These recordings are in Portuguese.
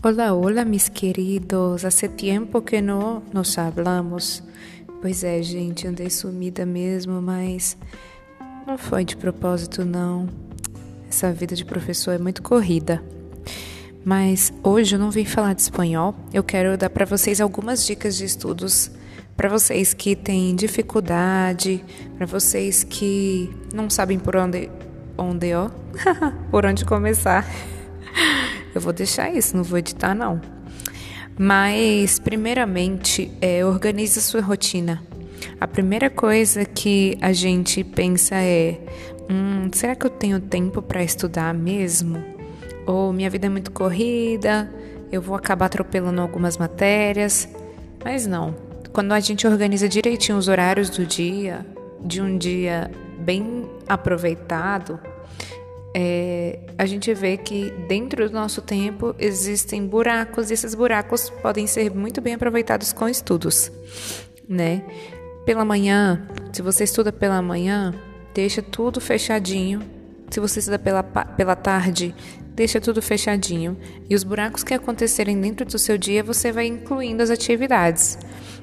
Hola, hola, mis queridos. Hace tempo que não nos hablamos. Pois é, gente, andei sumida mesmo, mas não foi de propósito, não. Essa vida de professor é muito corrida. Mas hoje eu não vim falar de espanhol. Eu quero dar para vocês algumas dicas de estudos para vocês que têm dificuldade, para vocês que não sabem por onde, onde ó, por onde começar. Eu vou deixar isso, não vou editar não. Mas, primeiramente, é, organize a sua rotina. A primeira coisa que a gente pensa é: hum, será que eu tenho tempo para estudar mesmo? Ou minha vida é muito corrida, eu vou acabar atropelando algumas matérias? Mas não. Quando a gente organiza direitinho os horários do dia, de um dia bem aproveitado, é, a gente vê que dentro do nosso tempo existem buracos e esses buracos podem ser muito bem aproveitados com estudos, né? Pela manhã, se você estuda pela manhã, deixa tudo fechadinho. Se você estuda pela, pela tarde, deixa tudo fechadinho. E os buracos que acontecerem dentro do seu dia, você vai incluindo as atividades.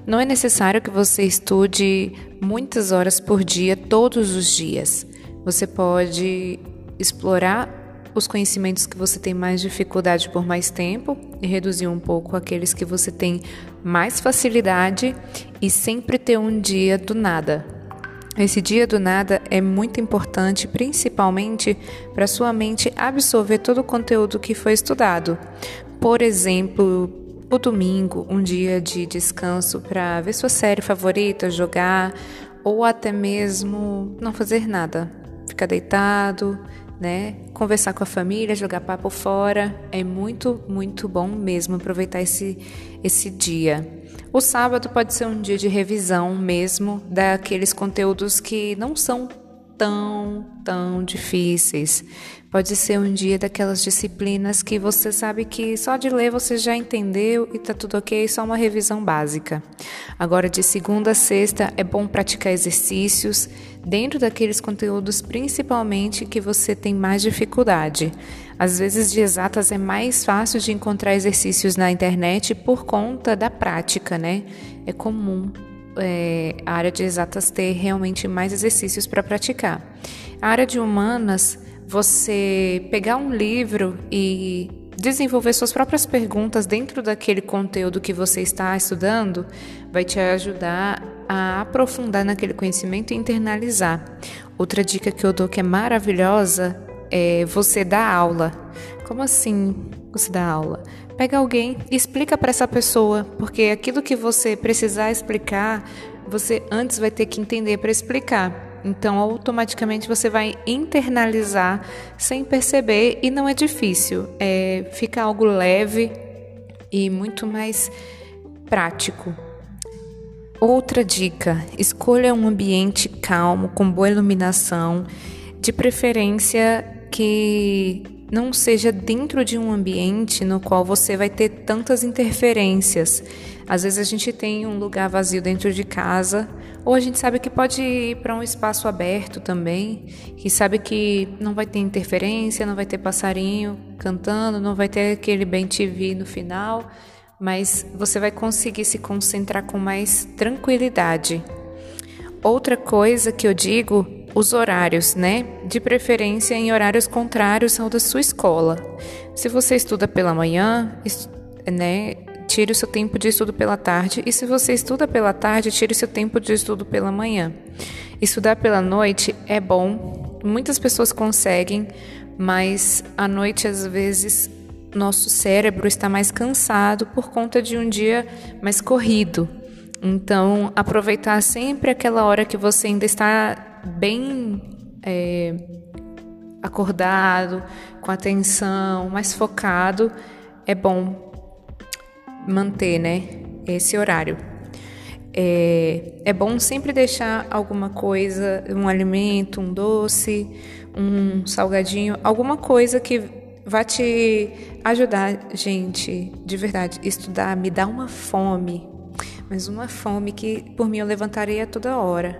Não é necessário que você estude muitas horas por dia, todos os dias. Você pode explorar os conhecimentos que você tem mais dificuldade por mais tempo e reduzir um pouco aqueles que você tem mais facilidade e sempre ter um dia do nada. Esse dia do nada é muito importante, principalmente para sua mente absorver todo o conteúdo que foi estudado. Por exemplo, o domingo, um dia de descanso para ver sua série favorita, jogar ou até mesmo não fazer nada, ficar deitado, né? Conversar com a família, jogar papo fora, é muito, muito bom mesmo aproveitar esse, esse dia. O sábado pode ser um dia de revisão mesmo daqueles conteúdos que não são tão, tão difíceis. Pode ser um dia daquelas disciplinas que você sabe que só de ler você já entendeu e tá tudo ok, só uma revisão básica. Agora, de segunda a sexta, é bom praticar exercícios dentro daqueles conteúdos, principalmente que você tem mais dificuldade. Às vezes, de exatas é mais fácil de encontrar exercícios na internet por conta da prática, né? É comum é, a área de exatas ter realmente mais exercícios para praticar. A área de humanas, você pegar um livro e desenvolver suas próprias perguntas dentro daquele conteúdo que você está estudando, vai te ajudar a aprofundar naquele conhecimento e internalizar. Outra dica que eu dou que é maravilhosa é você dar aula. Como assim você dá aula? Pega alguém e explica para essa pessoa, porque aquilo que você precisar explicar, você antes vai ter que entender para explicar. Então, automaticamente você vai internalizar sem perceber e não é difícil. É, fica algo leve e muito mais prático. Outra dica: escolha um ambiente calmo, com boa iluminação, de preferência que não seja dentro de um ambiente no qual você vai ter tantas interferências. Às vezes a gente tem um lugar vazio dentro de casa, ou a gente sabe que pode ir para um espaço aberto também, que sabe que não vai ter interferência, não vai ter passarinho cantando, não vai ter aquele bem TV no final, mas você vai conseguir se concentrar com mais tranquilidade. Outra coisa que eu digo os horários, né? De preferência em horários contrários ao da sua escola. Se você estuda pela manhã, né? Tire o seu tempo de estudo pela tarde. E se você estuda pela tarde, tire o seu tempo de estudo pela manhã. Estudar pela noite é bom. Muitas pessoas conseguem, mas à noite às vezes nosso cérebro está mais cansado por conta de um dia mais corrido. Então, aproveitar sempre aquela hora que você ainda está bem é, acordado, com atenção, mais focado, é bom manter, né, esse horário. É, é bom sempre deixar alguma coisa, um alimento, um doce, um salgadinho, alguma coisa que vai te ajudar, gente, de verdade. Estudar me dá uma fome, mas uma fome que por mim eu levantaria toda hora.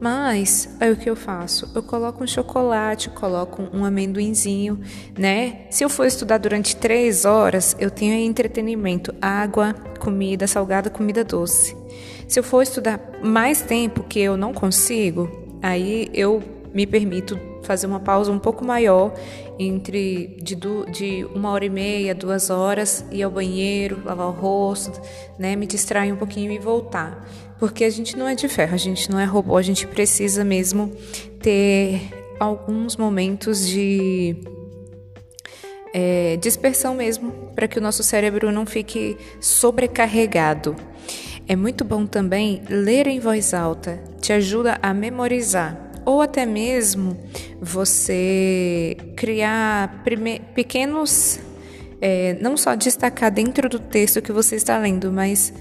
Mas aí o que eu faço? Eu coloco um chocolate, coloco um amendoinzinho, né? Se eu for estudar durante três horas, eu tenho entretenimento, água, comida salgada, comida doce. Se eu for estudar mais tempo que eu não consigo, aí eu me permito fazer uma pausa um pouco maior entre de, de uma hora e meia, duas horas, ir ao banheiro, lavar o rosto, né, me distrair um pouquinho e voltar. Porque a gente não é de ferro, a gente não é robô, a gente precisa mesmo ter alguns momentos de é, dispersão mesmo, para que o nosso cérebro não fique sobrecarregado. É muito bom também ler em voz alta, te ajuda a memorizar ou até mesmo você criar pequenos, é, não só destacar dentro do texto que você está lendo, mas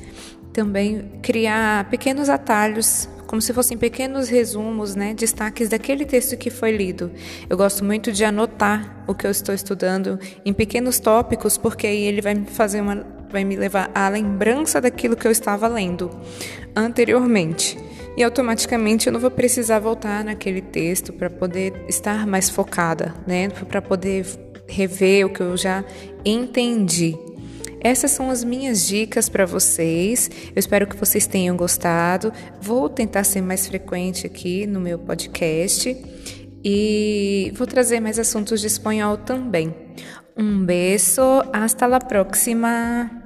também criar pequenos atalhos, como se fossem pequenos resumos, né, destaques daquele texto que foi lido. Eu gosto muito de anotar o que eu estou estudando em pequenos tópicos, porque aí ele vai me fazer uma, vai me levar à lembrança daquilo que eu estava lendo anteriormente e automaticamente eu não vou precisar voltar naquele texto para poder estar mais focada, né? Para poder rever o que eu já entendi. Essas são as minhas dicas para vocês. Eu espero que vocês tenham gostado. Vou tentar ser mais frequente aqui no meu podcast e vou trazer mais assuntos de espanhol também. Um beijo, hasta la próxima.